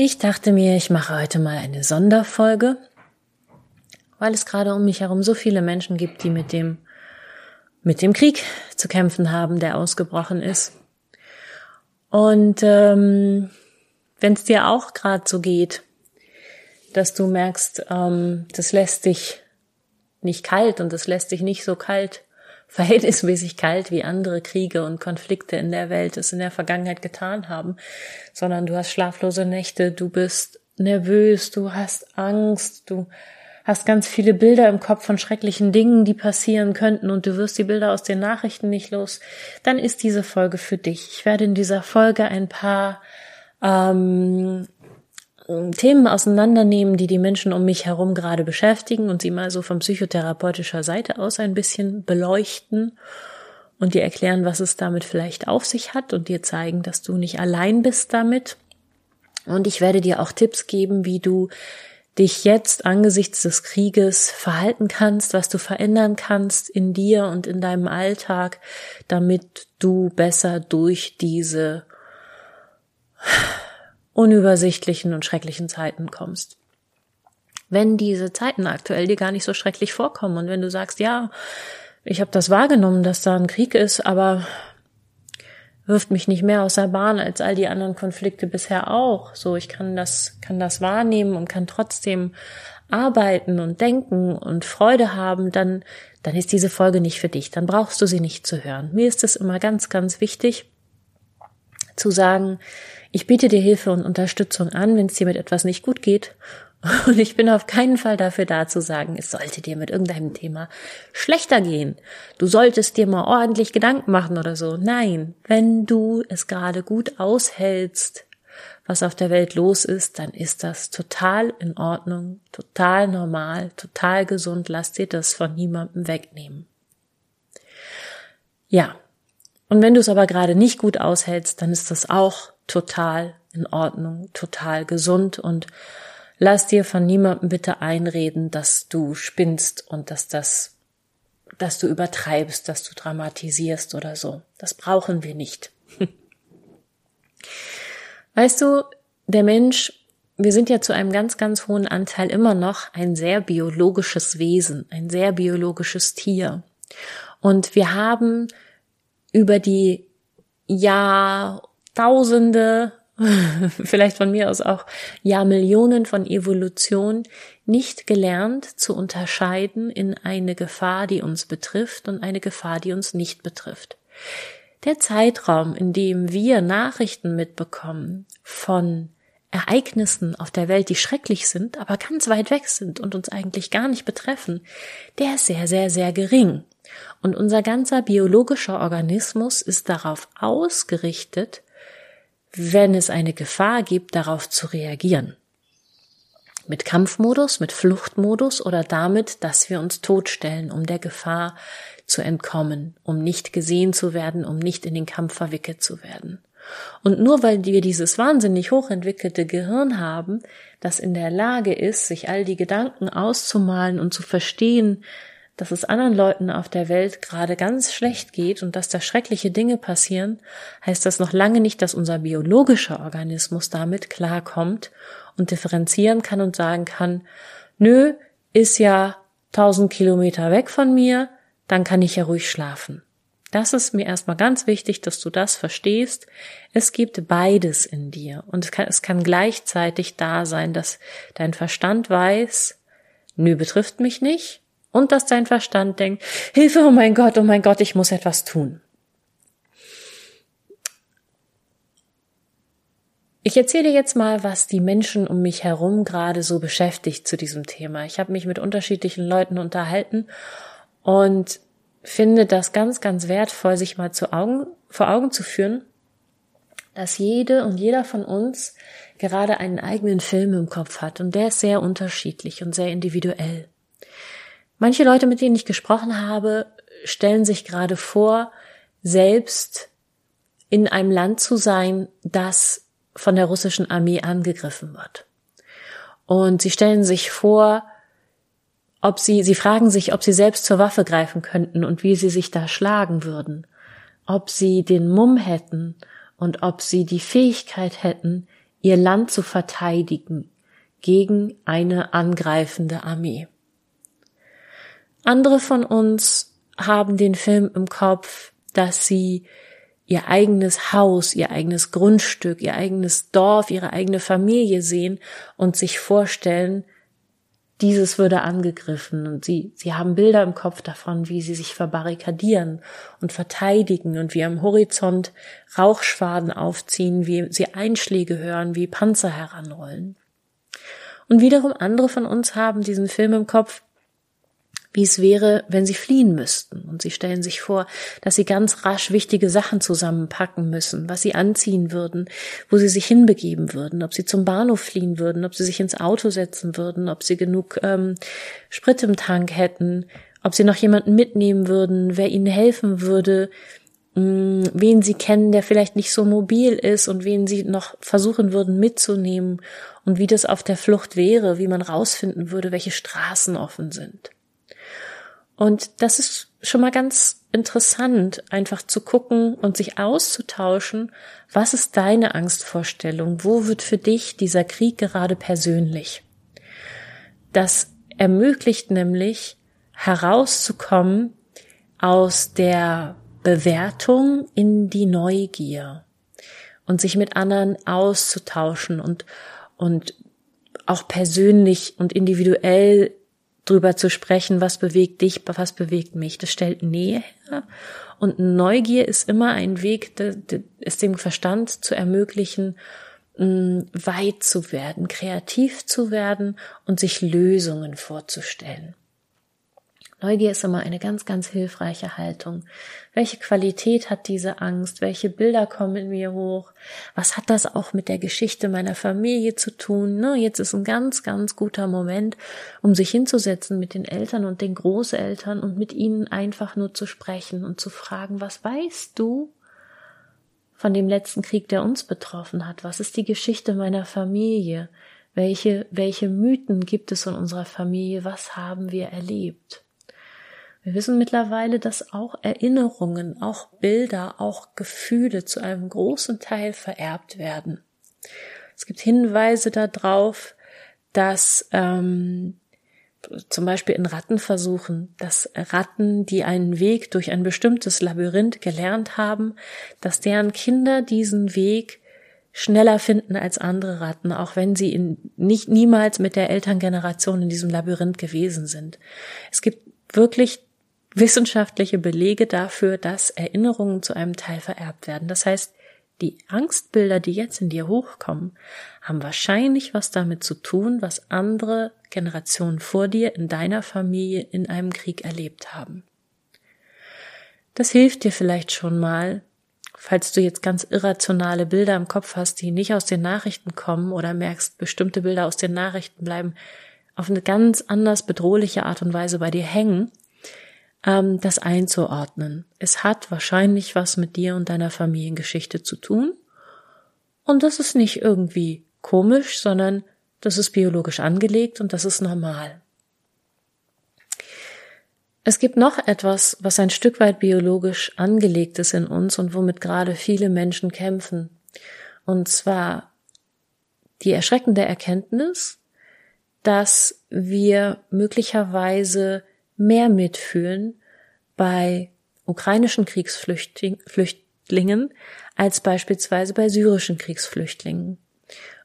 Ich dachte mir, ich mache heute mal eine Sonderfolge, weil es gerade um mich herum so viele Menschen gibt, die mit dem mit dem Krieg zu kämpfen haben, der ausgebrochen ist. Und ähm, wenn es dir auch gerade so geht, dass du merkst, ähm, das lässt dich nicht kalt und das lässt dich nicht so kalt, verhältnismäßig kalt, wie andere Kriege und Konflikte in der Welt es in der Vergangenheit getan haben, sondern du hast schlaflose Nächte, du bist nervös, du hast Angst, du hast ganz viele Bilder im Kopf von schrecklichen Dingen, die passieren könnten und du wirst die Bilder aus den Nachrichten nicht los, dann ist diese Folge für dich. Ich werde in dieser Folge ein paar ähm, Themen auseinandernehmen, die die Menschen um mich herum gerade beschäftigen und sie mal so von psychotherapeutischer Seite aus ein bisschen beleuchten und dir erklären, was es damit vielleicht auf sich hat und dir zeigen, dass du nicht allein bist damit. Und ich werde dir auch Tipps geben, wie du dich jetzt angesichts des Krieges verhalten kannst, was du verändern kannst in dir und in deinem Alltag, damit du besser durch diese unübersichtlichen und schrecklichen Zeiten kommst. Wenn diese Zeiten aktuell dir gar nicht so schrecklich vorkommen und wenn du sagst, ja, ich habe das wahrgenommen, dass da ein Krieg ist, aber wirft mich nicht mehr aus der Bahn als all die anderen Konflikte bisher auch. So, ich kann das, kann das wahrnehmen und kann trotzdem arbeiten und denken und Freude haben, dann, dann ist diese Folge nicht für dich. Dann brauchst du sie nicht zu hören. Mir ist es immer ganz, ganz wichtig zu sagen, ich biete dir Hilfe und Unterstützung an, wenn es dir mit etwas nicht gut geht. Und ich bin auf keinen Fall dafür da zu sagen, es sollte dir mit irgendeinem Thema schlechter gehen. Du solltest dir mal ordentlich Gedanken machen oder so. Nein, wenn du es gerade gut aushältst, was auf der Welt los ist, dann ist das total in Ordnung, total normal, total gesund. Lass dir das von niemandem wegnehmen. Ja. Und wenn du es aber gerade nicht gut aushältst, dann ist das auch total in Ordnung, total gesund und lass dir von niemandem bitte einreden, dass du spinnst und dass das, dass du übertreibst, dass du dramatisierst oder so. Das brauchen wir nicht. weißt du, der Mensch, wir sind ja zu einem ganz, ganz hohen Anteil immer noch ein sehr biologisches Wesen, ein sehr biologisches Tier. Und wir haben über die Jahr Tausende, vielleicht von mir aus auch Jahrmillionen von Evolution nicht gelernt zu unterscheiden in eine Gefahr, die uns betrifft und eine Gefahr, die uns nicht betrifft. Der Zeitraum, in dem wir Nachrichten mitbekommen von Ereignissen auf der Welt, die schrecklich sind, aber ganz weit weg sind und uns eigentlich gar nicht betreffen, der ist sehr, sehr, sehr gering. Und unser ganzer biologischer Organismus ist darauf ausgerichtet, wenn es eine Gefahr gibt, darauf zu reagieren. Mit Kampfmodus, mit Fluchtmodus oder damit, dass wir uns totstellen, um der Gefahr zu entkommen, um nicht gesehen zu werden, um nicht in den Kampf verwickelt zu werden. Und nur weil wir dieses wahnsinnig hochentwickelte Gehirn haben, das in der Lage ist, sich all die Gedanken auszumalen und zu verstehen, dass es anderen Leuten auf der Welt gerade ganz schlecht geht und dass da schreckliche Dinge passieren, heißt das noch lange nicht, dass unser biologischer Organismus damit klarkommt und differenzieren kann und sagen kann, nö, ist ja tausend Kilometer weg von mir, dann kann ich ja ruhig schlafen. Das ist mir erstmal ganz wichtig, dass du das verstehst. Es gibt beides in dir und es kann, es kann gleichzeitig da sein, dass dein Verstand weiß, nö, betrifft mich nicht und dass dein Verstand denkt, Hilfe, oh mein Gott, oh mein Gott, ich muss etwas tun. Ich erzähle jetzt mal, was die Menschen um mich herum gerade so beschäftigt zu diesem Thema. Ich habe mich mit unterschiedlichen Leuten unterhalten und finde das ganz, ganz wertvoll, sich mal zu Augen, vor Augen zu führen, dass jede und jeder von uns gerade einen eigenen Film im Kopf hat und der ist sehr unterschiedlich und sehr individuell. Manche Leute, mit denen ich gesprochen habe, stellen sich gerade vor, selbst in einem Land zu sein, das von der russischen Armee angegriffen wird. Und sie stellen sich vor, ob sie, sie fragen sich, ob sie selbst zur Waffe greifen könnten und wie sie sich da schlagen würden, ob sie den Mumm hätten und ob sie die Fähigkeit hätten, ihr Land zu verteidigen gegen eine angreifende Armee. Andere von uns haben den Film im Kopf, dass sie ihr eigenes Haus, ihr eigenes Grundstück, ihr eigenes Dorf, ihre eigene Familie sehen und sich vorstellen, dieses würde angegriffen und sie, sie haben Bilder im Kopf davon, wie sie sich verbarrikadieren und verteidigen und wie am Horizont Rauchschwaden aufziehen, wie sie Einschläge hören, wie Panzer heranrollen. Und wiederum andere von uns haben diesen Film im Kopf, wie es wäre, wenn sie fliehen müssten. Und sie stellen sich vor, dass sie ganz rasch wichtige Sachen zusammenpacken müssen, was sie anziehen würden, wo sie sich hinbegeben würden, ob sie zum Bahnhof fliehen würden, ob sie sich ins Auto setzen würden, ob sie genug ähm, Sprit im Tank hätten, ob sie noch jemanden mitnehmen würden, wer ihnen helfen würde, mh, mm, wen sie kennen, der vielleicht nicht so mobil ist und wen sie noch versuchen würden mitzunehmen und wie das auf der Flucht wäre, wie man rausfinden würde, welche Straßen offen sind. Und das ist schon mal ganz interessant, einfach zu gucken und sich auszutauschen, was ist deine Angstvorstellung, wo wird für dich dieser Krieg gerade persönlich. Das ermöglicht nämlich herauszukommen aus der Bewertung in die Neugier und sich mit anderen auszutauschen und, und auch persönlich und individuell drüber zu sprechen, was bewegt dich, was bewegt mich. Das stellt Nähe her. Und Neugier ist immer ein Weg, es dem Verstand zu ermöglichen, mm, weit zu werden, kreativ zu werden und sich Lösungen vorzustellen. Neugier ist immer eine ganz, ganz hilfreiche Haltung. Welche Qualität hat diese Angst? Welche Bilder kommen in mir hoch? Was hat das auch mit der Geschichte meiner Familie zu tun? Ne, jetzt ist ein ganz, ganz guter Moment, um sich hinzusetzen mit den Eltern und den Großeltern und mit ihnen einfach nur zu sprechen und zu fragen, was weißt du von dem letzten Krieg, der uns betroffen hat? Was ist die Geschichte meiner Familie? Welche, welche Mythen gibt es in unserer Familie? Was haben wir erlebt? Wir wissen mittlerweile, dass auch Erinnerungen, auch Bilder, auch Gefühle zu einem großen Teil vererbt werden. Es gibt Hinweise darauf, dass ähm, zum Beispiel in Rattenversuchen, dass Ratten, die einen Weg durch ein bestimmtes Labyrinth gelernt haben, dass deren Kinder diesen Weg schneller finden als andere Ratten, auch wenn sie in, nicht niemals mit der Elterngeneration in diesem Labyrinth gewesen sind. Es gibt wirklich wissenschaftliche Belege dafür, dass Erinnerungen zu einem Teil vererbt werden. Das heißt, die Angstbilder, die jetzt in dir hochkommen, haben wahrscheinlich was damit zu tun, was andere Generationen vor dir in deiner Familie in einem Krieg erlebt haben. Das hilft dir vielleicht schon mal, falls du jetzt ganz irrationale Bilder im Kopf hast, die nicht aus den Nachrichten kommen oder merkst, bestimmte Bilder aus den Nachrichten bleiben auf eine ganz anders bedrohliche Art und Weise bei dir hängen, ähm, das einzuordnen. Es hat wahrscheinlich was mit dir und deiner Familiengeschichte zu tun. Und das ist nicht irgendwie komisch, sondern das ist biologisch angelegt und das ist normal. Es gibt noch etwas, was ein Stück weit biologisch angelegt ist in uns und womit gerade viele Menschen kämpfen. Und zwar die erschreckende Erkenntnis, dass wir möglicherweise mehr mitfühlen bei ukrainischen Kriegsflüchtlingen als beispielsweise bei syrischen Kriegsflüchtlingen.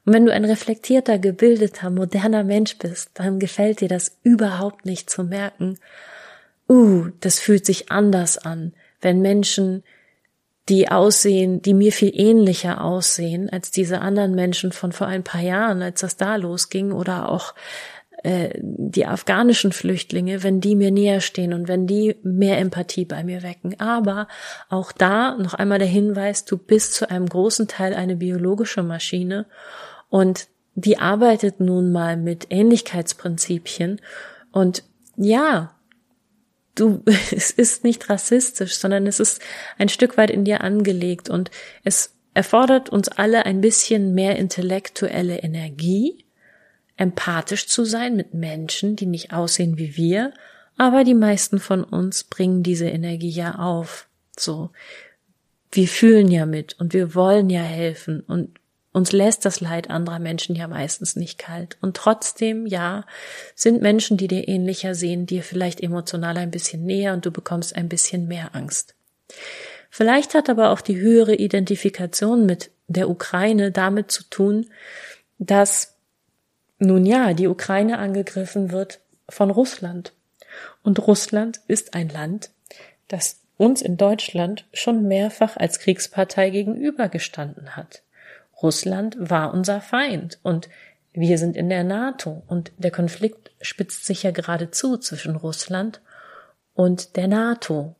Und wenn du ein reflektierter, gebildeter, moderner Mensch bist, dann gefällt dir das überhaupt nicht zu merken, uh, das fühlt sich anders an, wenn Menschen, die aussehen, die mir viel ähnlicher aussehen als diese anderen Menschen von vor ein paar Jahren, als das da losging, oder auch äh, die afghanischen Flüchtlinge, wenn die mir näher stehen und wenn die mehr Empathie bei mir wecken. Aber auch da noch einmal der Hinweis, du bist zu einem großen Teil eine biologische Maschine und die arbeitet nun mal mit Ähnlichkeitsprinzipien und ja, du, es ist nicht rassistisch, sondern es ist ein Stück weit in dir angelegt und es erfordert uns alle ein bisschen mehr intellektuelle Energie, empathisch zu sein mit Menschen, die nicht aussehen wie wir, aber die meisten von uns bringen diese Energie ja auf. So. Wir fühlen ja mit und wir wollen ja helfen und uns lässt das Leid anderer Menschen ja meistens nicht kalt. Und trotzdem, ja, sind Menschen, die dir ähnlicher sehen, dir vielleicht emotional ein bisschen näher und du bekommst ein bisschen mehr Angst. Vielleicht hat aber auch die höhere Identifikation mit der Ukraine damit zu tun, dass nun ja, die Ukraine angegriffen wird von Russland. Und Russland ist ein Land, das uns in Deutschland schon mehrfach als Kriegspartei gegenübergestanden hat. Russland war unser Feind und wir sind in der NATO und der Konflikt spitzt sich ja gerade zu zwischen Russland und der NATO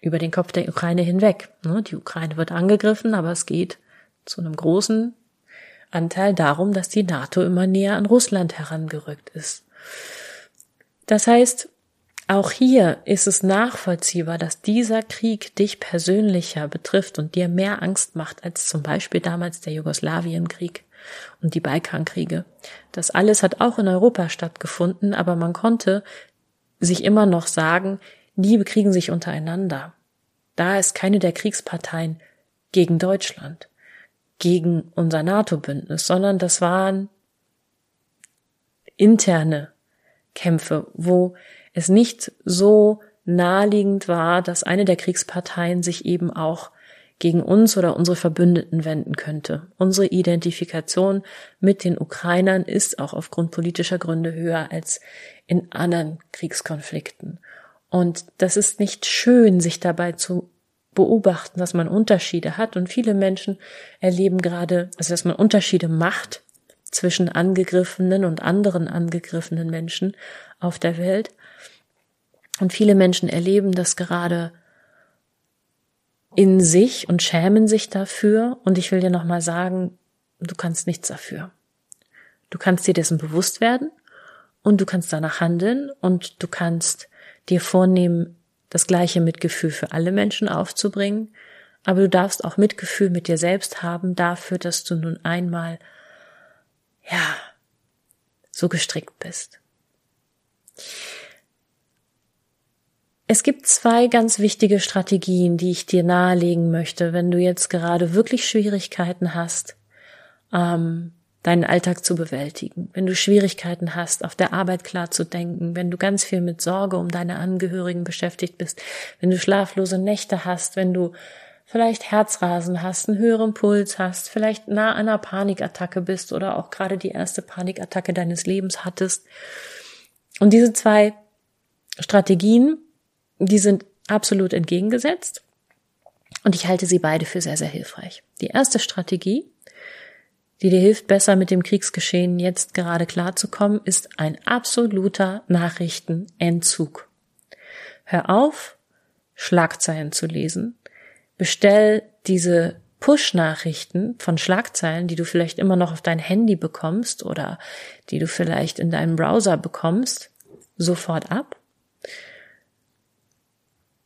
über den Kopf der Ukraine hinweg. Ne, die Ukraine wird angegriffen, aber es geht zu einem großen Anteil darum, dass die NATO immer näher an Russland herangerückt ist. Das heißt, auch hier ist es nachvollziehbar, dass dieser Krieg dich persönlicher betrifft und dir mehr Angst macht als zum Beispiel damals der Jugoslawienkrieg und die Balkankriege. Das alles hat auch in Europa stattgefunden, aber man konnte sich immer noch sagen, die bekriegen sich untereinander. Da ist keine der Kriegsparteien gegen Deutschland, gegen unser NATO-Bündnis, sondern das waren interne Kämpfe, wo es nicht so naheliegend war, dass eine der Kriegsparteien sich eben auch gegen uns oder unsere Verbündeten wenden könnte. Unsere Identifikation mit den Ukrainern ist auch aufgrund politischer Gründe höher als in anderen Kriegskonflikten. Und das ist nicht schön, sich dabei zu beobachten, dass man Unterschiede hat. Und viele Menschen erleben gerade, also dass man Unterschiede macht zwischen angegriffenen und anderen angegriffenen Menschen auf der Welt. Und viele Menschen erleben das gerade in sich und schämen sich dafür. Und ich will dir nochmal sagen, du kannst nichts dafür. Du kannst dir dessen bewusst werden und du kannst danach handeln und du kannst dir vornehmen, das gleiche Mitgefühl für alle Menschen aufzubringen. Aber du darfst auch Mitgefühl mit dir selbst haben dafür, dass du nun einmal, ja, so gestrickt bist. Es gibt zwei ganz wichtige Strategien, die ich dir nahelegen möchte, wenn du jetzt gerade wirklich Schwierigkeiten hast, ähm, deinen Alltag zu bewältigen, wenn du Schwierigkeiten hast, auf der Arbeit klar zu denken, wenn du ganz viel mit Sorge um deine Angehörigen beschäftigt bist, wenn du schlaflose Nächte hast, wenn du vielleicht Herzrasen hast, einen höheren Puls hast, vielleicht nah an einer Panikattacke bist oder auch gerade die erste Panikattacke deines Lebens hattest. Und diese zwei Strategien die sind absolut entgegengesetzt und ich halte sie beide für sehr, sehr hilfreich. Die erste Strategie, die dir hilft, besser mit dem Kriegsgeschehen jetzt gerade klarzukommen, ist ein absoluter Nachrichtenentzug. Hör auf, Schlagzeilen zu lesen. Bestell diese Push-Nachrichten von Schlagzeilen, die du vielleicht immer noch auf dein Handy bekommst oder die du vielleicht in deinem Browser bekommst, sofort ab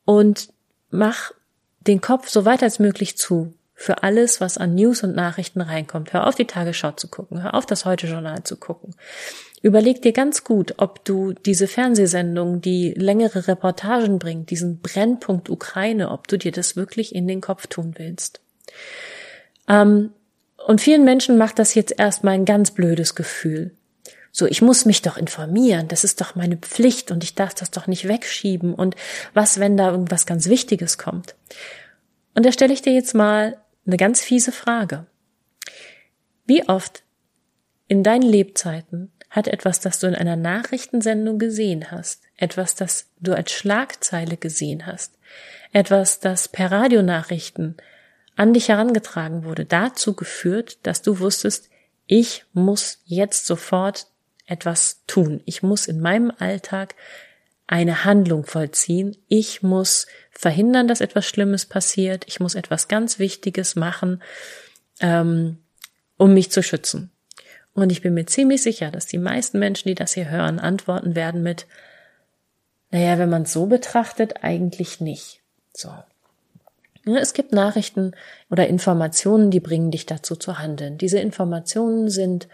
und mach den Kopf so weit als möglich zu für alles, was an News und Nachrichten reinkommt. Hör auf, die Tagesschau zu gucken, hör auf, das Heute-Journal zu gucken. Überleg dir ganz gut, ob du diese Fernsehsendung, die längere Reportagen bringt, diesen Brennpunkt Ukraine, ob du dir das wirklich in den Kopf tun willst. Ähm, und vielen Menschen macht das jetzt erstmal ein ganz blödes Gefühl. So, ich muss mich doch informieren, das ist doch meine Pflicht und ich darf das doch nicht wegschieben und was, wenn da irgendwas ganz Wichtiges kommt? Und da stelle ich dir jetzt mal eine ganz fiese Frage. Wie oft in deinen Lebzeiten hat etwas, das du in einer Nachrichtensendung gesehen hast, etwas, das du als Schlagzeile gesehen hast, etwas, das per Radionachrichten an dich herangetragen wurde, dazu geführt, dass du wusstest, ich muss jetzt sofort etwas tun. Ich muss in meinem Alltag eine Handlung vollziehen. Ich muss verhindern, dass etwas Schlimmes passiert. Ich muss etwas ganz Wichtiges machen, ähm, um mich zu schützen. Und ich bin mir ziemlich sicher, dass die meisten Menschen, die das hier hören, antworten werden mit, naja, wenn man es so betrachtet, eigentlich nicht. So. Es gibt Nachrichten oder Informationen, die bringen dich dazu zu handeln. Diese Informationen sind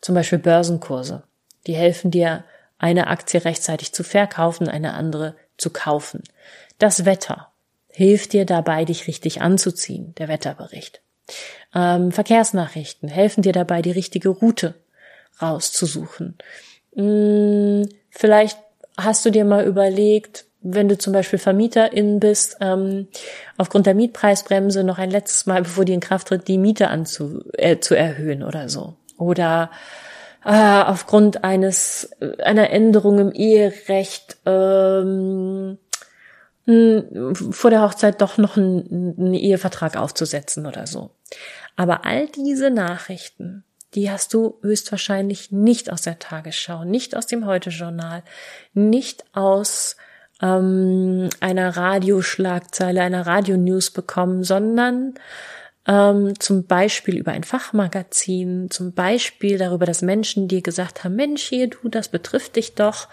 zum Beispiel Börsenkurse. Die helfen dir, eine Aktie rechtzeitig zu verkaufen, eine andere zu kaufen. Das Wetter hilft dir dabei, dich richtig anzuziehen, der Wetterbericht. Ähm, Verkehrsnachrichten helfen dir dabei, die richtige Route rauszusuchen. Hm, vielleicht hast du dir mal überlegt, wenn du zum Beispiel Vermieterin bist, ähm, aufgrund der Mietpreisbremse noch ein letztes Mal, bevor die in Kraft tritt, die Miete anzu, äh, zu erhöhen oder so. Oder äh, aufgrund eines einer Änderung im Eherecht ähm, vor der Hochzeit doch noch einen, einen Ehevertrag aufzusetzen oder so. Aber all diese Nachrichten, die hast du höchstwahrscheinlich nicht aus der Tagesschau, nicht aus dem Heute-Journal, nicht aus ähm, einer Radioschlagzeile, einer Radionews bekommen, sondern ähm, zum Beispiel über ein Fachmagazin, zum Beispiel darüber, dass Menschen dir gesagt haben, Mensch, hier du, das betrifft dich doch.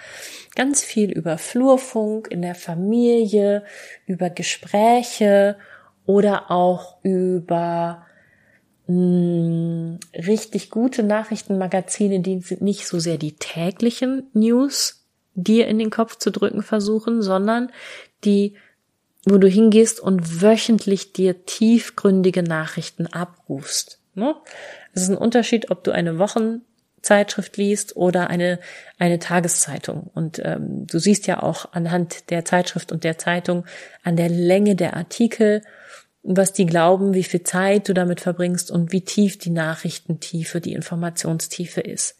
Ganz viel über Flurfunk in der Familie, über Gespräche oder auch über mh, hm, richtig gute Nachrichtenmagazine, die nicht so sehr die täglichen News dir in den Kopf zu drücken versuchen, sondern die wo du hingehst und wöchentlich dir tiefgründige Nachrichten abrufst. Ne? Es ist ein Unterschied, ob du eine Wochenzeitschrift liest oder eine, eine Tageszeitung. Und ähm, du siehst ja auch anhand der Zeitschrift und der Zeitung an der Länge der Artikel, was die glauben, wie viel Zeit du damit verbringst und wie tief die Nachrichtentiefe, die Informationstiefe ist.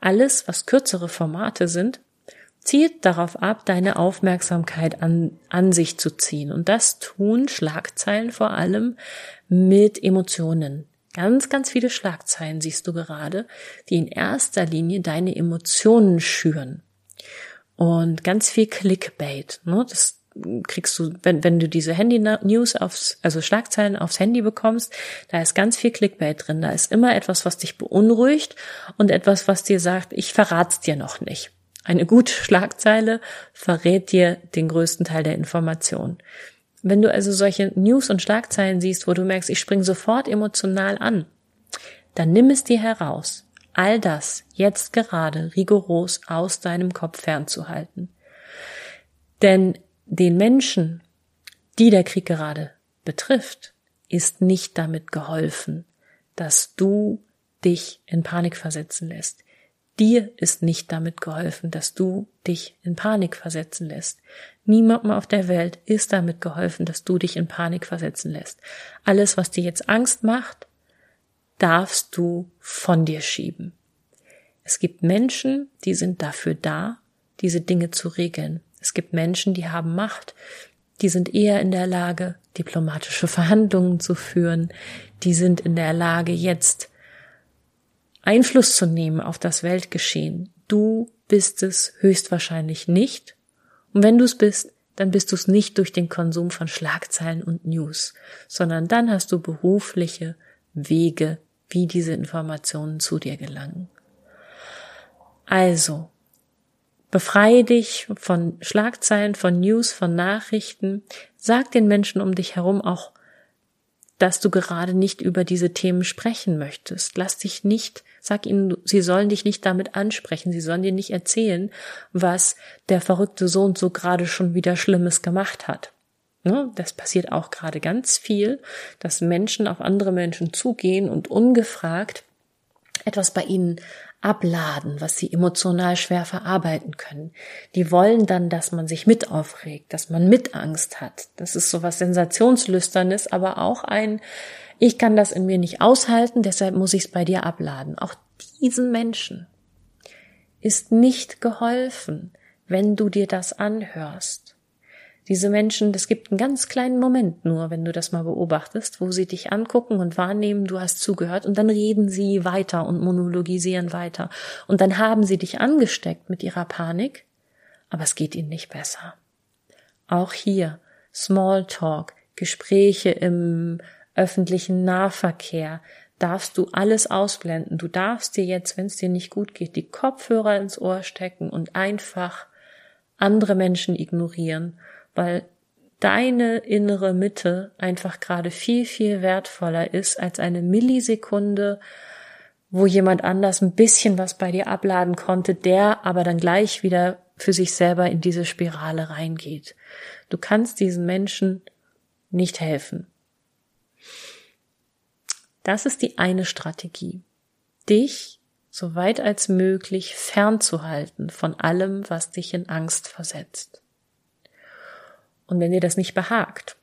Alles, was kürzere Formate sind, zielt darauf ab, deine Aufmerksamkeit an, an sich zu ziehen. Und das tun Schlagzeilen vor allem mit Emotionen. Ganz, ganz viele Schlagzeilen siehst du gerade, die in erster Linie deine Emotionen schüren. Und ganz viel Clickbait. Ne? Das kriegst du, wenn, wenn du diese Handy-News aufs, also Schlagzeilen aufs Handy bekommst, da ist ganz viel Clickbait drin. Da ist immer etwas, was dich beunruhigt und etwas, was dir sagt, ich verrat's dir noch nicht. Eine gute Schlagzeile verrät dir den größten Teil der Information. Wenn du also solche News und Schlagzeilen siehst, wo du merkst, ich spring sofort emotional an, dann nimm es dir heraus, all das jetzt gerade rigoros aus deinem Kopf fernzuhalten. Denn den Menschen, die der Krieg gerade betrifft, ist nicht damit geholfen, dass du dich in Panik versetzen lässt. Dir ist nicht damit geholfen, dass du dich in Panik versetzen lässt. Niemandem auf der Welt ist damit geholfen, dass du dich in Panik versetzen lässt. Alles, was dir jetzt Angst macht, darfst du von dir schieben. Es gibt Menschen, die sind dafür da, diese Dinge zu regeln. Es gibt Menschen, die haben Macht, die sind eher in der Lage, diplomatische Verhandlungen zu führen, die sind in der Lage, jetzt Einfluss zu nehmen auf das Weltgeschehen. Du bist es höchstwahrscheinlich nicht. Und wenn du es bist, dann bist du es nicht durch den Konsum von Schlagzeilen und News, sondern dann hast du berufliche Wege, wie diese Informationen zu dir gelangen. Also, befreie dich von Schlagzeilen, von News, von Nachrichten. Sag den Menschen um dich herum auch, dass du gerade nicht über diese Themen sprechen möchtest. Lass dich nicht, sag ihnen, sie sollen dich nicht damit ansprechen, sie sollen dir nicht erzählen, was der verrückte Sohn so gerade schon wieder Schlimmes gemacht hat. Ne, das passiert auch gerade ganz viel, dass Menschen auf andere Menschen zugehen und ungefragt etwas bei ihnen abladen, was sie emotional schwer verarbeiten können. Die wollen dann, dass man sich mit aufregt, dass man mit Angst hat. Das ist so was Sensationslüsternes, aber auch ein, ich kann das in mir nicht aushalten, deshalb muss ich es bei dir abladen. Auch diesen Menschen ist nicht geholfen, wenn du dir das anhörst. Diese Menschen, das gibt einen ganz kleinen Moment nur, wenn du das mal beobachtest, wo sie dich angucken und wahrnehmen, du hast zugehört und dann reden sie weiter und monologisieren weiter. Und dann haben sie dich angesteckt mit ihrer Panik, aber es geht ihnen nicht besser. Auch hier Smalltalk, Gespräche im öffentlichen Nahverkehr, darfst du alles ausblenden. Du darfst dir jetzt, wenn es dir nicht gut geht, die Kopfhörer ins Ohr stecken und einfach andere Menschen ignorieren, weil deine innere Mitte einfach gerade viel, viel wertvoller ist als eine Millisekunde, wo jemand anders ein bisschen was bei dir abladen konnte, der aber dann gleich wieder für sich selber in diese Spirale reingeht. Du kannst diesen Menschen nicht helfen. Das ist die eine Strategie. Dich so weit als möglich fernzuhalten von allem, was dich in Angst versetzt. Und wenn dir das nicht behagt,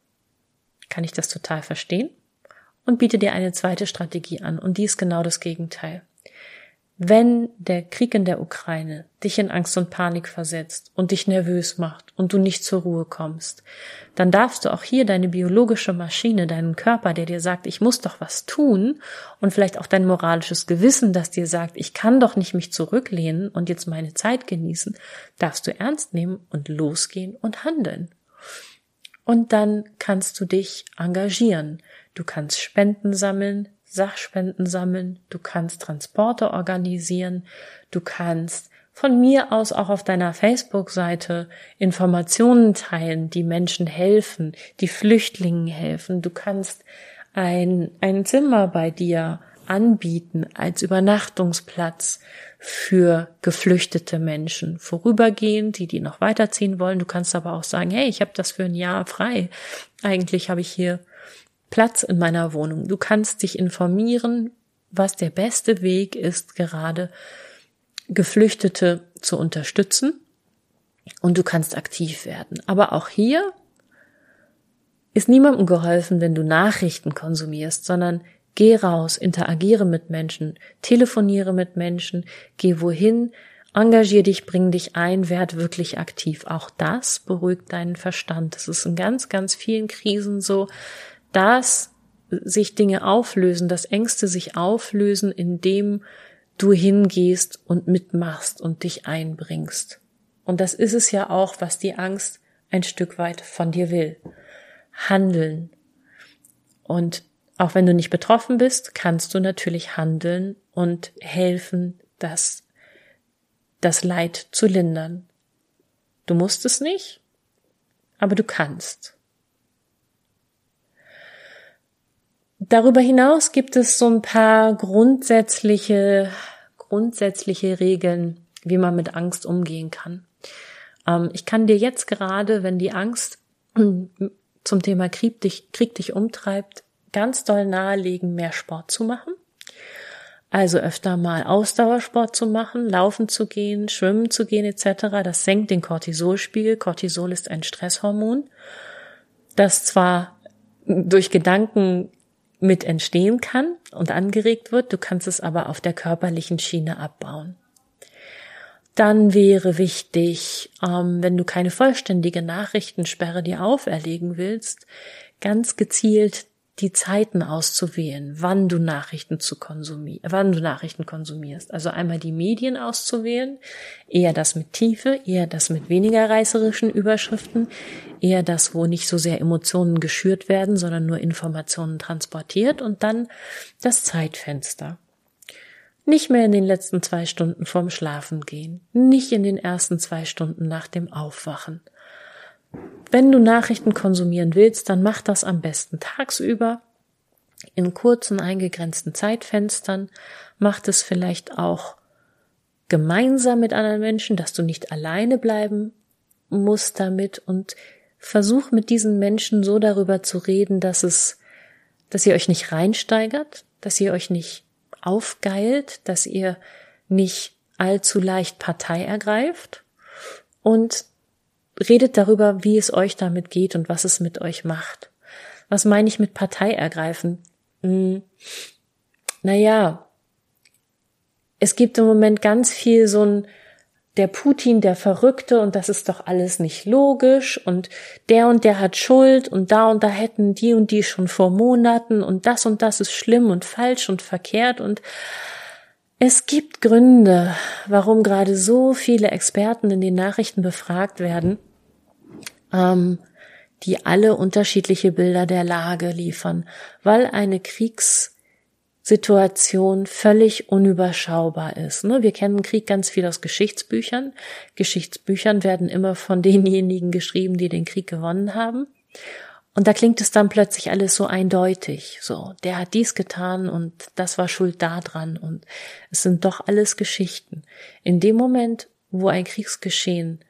kann ich das total verstehen und biete dir eine zweite Strategie an und die ist genau das Gegenteil. Wenn der Krieg in der Ukraine dich in Angst und Panik versetzt und dich nervös macht und du nicht zur Ruhe kommst, dann darfst du auch hier deine biologische Maschine, deinen Körper, der dir sagt, ich muss doch was tun und vielleicht auch dein moralisches Gewissen, das dir sagt, ich kann doch nicht mich zurücklehnen und jetzt meine Zeit genießen, darfst du ernst nehmen und losgehen und handeln. Und dann kannst du dich engagieren. Du kannst Spenden sammeln, Sachspenden sammeln, du kannst Transporte organisieren, du kannst von mir aus auch auf deiner Facebook-Seite Informationen teilen, die Menschen helfen, die Flüchtlingen helfen. Du kannst ein, ein Zimmer bei dir anbieten als Übernachtungsplatz für geflüchtete Menschen. Vorübergehend, die, die noch weiterziehen wollen. Du kannst aber auch sagen, hey, ich habe das für ein Jahr frei. Eigentlich habe ich hier Platz in meiner Wohnung. Du kannst dich informieren, was der beste Weg ist, gerade Geflüchtete zu unterstützen. Und du kannst aktiv werden. Aber auch hier ist niemandem geholfen, wenn du Nachrichten konsumierst, sondern geh raus, interagiere mit Menschen, telefoniere mit Menschen, geh wohin, engagier dich, bring dich ein, werd wirklich aktiv. Auch das beruhigt deinen Verstand. Das ist in ganz, ganz vielen Krisen so, dass sich Dinge auflösen, dass Ängste sich auflösen, indem du hingehst und mitmachst und dich einbringst. Und das ist es ja auch, was die Angst ein Stück weit von dir will. Handeln. Und auch wenn du nicht betroffen bist, kannst du natürlich handeln und helfen, das, das Leid zu lindern. Du musst es nicht, aber du kannst. Darüber hinaus gibt es so ein paar grundsätzliche, grundsätzliche Regeln, wie man mit Angst umgehen kann. Ähm, ich kann dir jetzt gerade, wenn die Angst zum Thema Krieg dich, Krieg dich umtreibt, ganz doll nahelegen, mehr Sport zu machen. Also öfter mal Ausdauersport zu machen, laufen zu gehen, schwimmen zu gehen etc. Das senkt den Cortisolspiegel. Cortisol ist ein Stresshormon, das zwar durch Gedanken mit entstehen kann und angeregt wird. Du kannst es aber auf der körperlichen Schiene abbauen. Dann wäre wichtig, ähm, wenn du keine vollständige Nachrichtensperre dir auferlegen willst, ganz gezielt die Zeiten auszuwählen, wann du Nachrichten zu konsumieren, wann du Nachrichten konsumierst. Also einmal die Medien auszuwählen, eher das mit Tiefe, eher das mit weniger reißerischen Überschriften, eher das, wo nicht so sehr Emotionen geschürt werden, sondern nur Informationen transportiert und dann das Zeitfenster. Nicht mehr in den letzten zwei Stunden vorm Schlafen gehen, nicht in den ersten zwei Stunden nach dem Aufwachen. Wenn du Nachrichten konsumieren willst, dann mach das am besten tagsüber in kurzen eingegrenzten Zeitfenstern. Mach das vielleicht auch gemeinsam mit anderen Menschen, dass du nicht alleine bleiben musst damit und versuch mit diesen Menschen so darüber zu reden, dass es, dass ihr euch nicht reinsteigert, dass ihr euch nicht aufgeilt, dass ihr nicht allzu leicht Partei ergreift und redet darüber, wie es euch damit geht und was es mit euch macht. Was meine ich mit Partei ergreifen? Hm, naja, es gibt im Moment ganz viel so ein der Putin der Verrückte und das ist doch alles nicht logisch und der und der hat Schuld und da und da hätten die und die schon vor Monaten und das und das ist schlimm und falsch und verkehrt und es gibt Gründe, warum gerade so viele Experten in den Nachrichten befragt werden, ähm, die alle unterschiedliche Bilder der Lage liefern, weil eine Kriegs Situation völlig unüberschaubar ist. Ne? Wir kennen Krieg ganz viel aus Geschichtsbüchern. Geschichtsbüchern werden immer von denjenigen geschrieben, die den Krieg gewonnen haben. Und da klingt es dann plötzlich alles so eindeutig. So, der hat dies getan und das war schuld daran und es sind doch alles Geschichten. In dem Moment, wo ein Kriegsgeschehen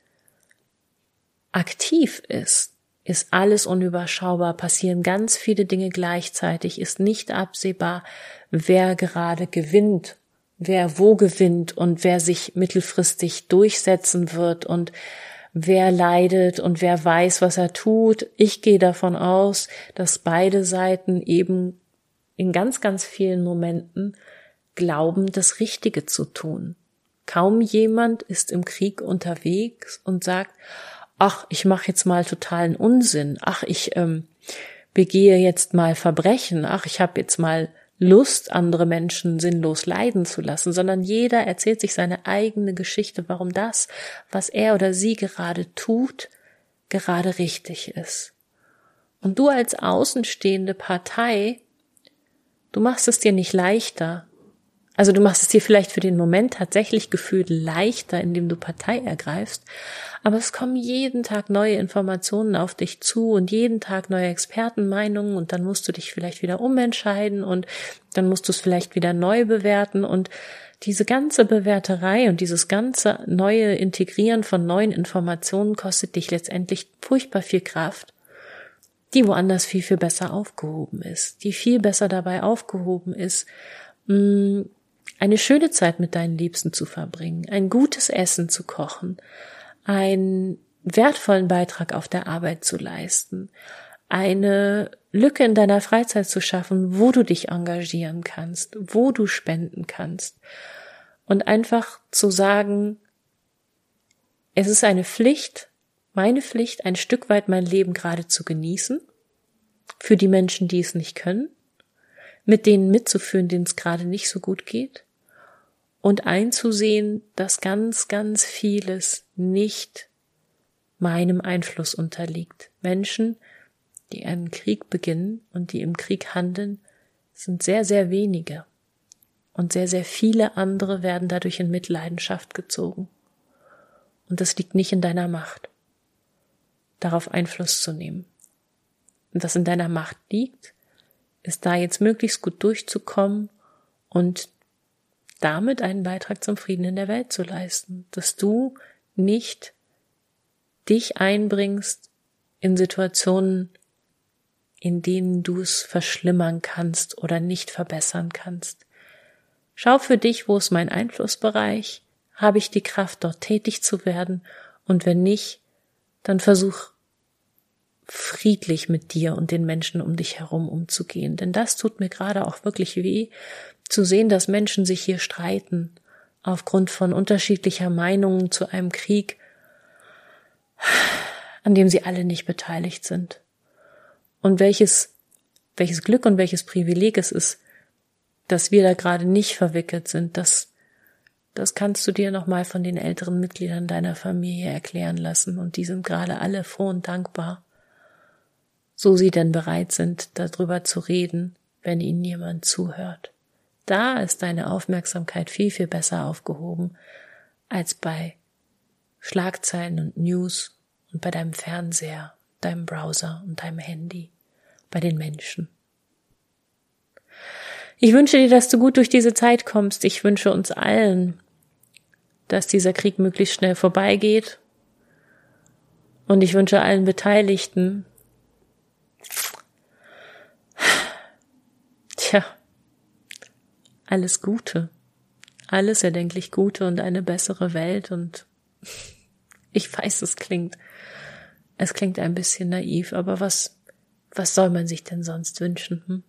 aktiv ist, ist alles unüberschaubar, passieren ganz viele Dinge gleichzeitig, ist nicht absehbar, wer gerade gewinnt, wer wo gewinnt und wer sich mittelfristig durchsetzen wird und wer leidet und wer weiß, was er tut. Ich gehe davon aus, dass beide Seiten eben in ganz, ganz vielen Momenten glauben, das Richtige zu tun. Kaum jemand ist im Krieg unterwegs und sagt, ach, ich mache jetzt mal totalen Unsinn, ach, ich ähm, begehe jetzt mal Verbrechen, ach, ich habe jetzt mal Lust, andere Menschen sinnlos leiden zu lassen, sondern jeder erzählt sich seine eigene Geschichte, warum das, was er oder sie gerade tut, gerade richtig ist. Und du als außenstehende Partei, du machst es dir nicht leichter, also du machst es dir vielleicht für den Moment tatsächlich gefühlt leichter, indem du Partei ergreifst, aber es kommen jeden Tag neue Informationen auf dich zu und jeden Tag neue Expertenmeinungen und dann musst du dich vielleicht wieder umentscheiden und dann musst du es vielleicht wieder neu bewerten. Und diese ganze Bewerterei und dieses ganze neue Integrieren von neuen Informationen kostet dich letztendlich furchtbar viel Kraft, die woanders viel, viel besser aufgehoben ist, die viel besser dabei aufgehoben ist, mm, eine schöne Zeit mit deinen Liebsten zu verbringen, ein gutes Essen zu kochen, einen wertvollen Beitrag auf der Arbeit zu leisten, eine Lücke in deiner Freizeit zu schaffen, wo du dich engagieren kannst, wo du spenden kannst. Und einfach zu sagen, es ist eine Pflicht, meine Pflicht, ein Stück weit mein Leben gerade zu genießen, für die Menschen, die es nicht können, mit denen mitzuführen, denen es gerade nicht so gut geht und einzusehen, dass ganz, ganz vieles nicht meinem Einfluss unterliegt. Menschen, die einen Krieg beginnen und die im Krieg handeln, sind sehr, sehr wenige. Und sehr, sehr viele andere werden dadurch in Mitleidenschaft gezogen. Und das liegt nicht in deiner Macht, darauf Einfluss zu nehmen. Und was in deiner Macht liegt, ist da jetzt möglichst gut durchzukommen und damit einen Beitrag zum Frieden in der Welt zu leisten, dass du nicht dich einbringst in Situationen, in denen du es verschlimmern kannst oder nicht verbessern kannst. Schau für dich, wo ist mein Einflussbereich? Habe ich die Kraft, dort tätig zu werden? Und wenn nicht, dann versuch friedlich mit dir und den Menschen um dich herum umzugehen. Denn das tut mir gerade auch wirklich weh, zu sehen, dass Menschen sich hier streiten aufgrund von unterschiedlicher Meinungen zu einem Krieg, an dem sie alle nicht beteiligt sind. Und welches, welches Glück und welches Privileg es ist, dass wir da gerade nicht verwickelt sind, das, das kannst du dir nochmal von den älteren Mitgliedern deiner Familie erklären lassen und die sind gerade alle froh und dankbar, so sie denn bereit sind, darüber zu reden, wenn ihnen jemand zuhört. Da ist deine Aufmerksamkeit viel, viel besser aufgehoben als bei Schlagzeilen und News und bei deinem Fernseher, deinem Browser und deinem Handy, bei den Menschen. Ich wünsche dir, dass du gut durch diese Zeit kommst. Ich wünsche uns allen, dass dieser Krieg möglichst schnell vorbeigeht. Und ich wünsche allen Beteiligten, tja, alles Gute. Alles erdenklich Gute und eine bessere Welt und ich weiß, es klingt, es klingt ein bisschen naiv, aber was, was soll man sich denn sonst wünschen? Hm?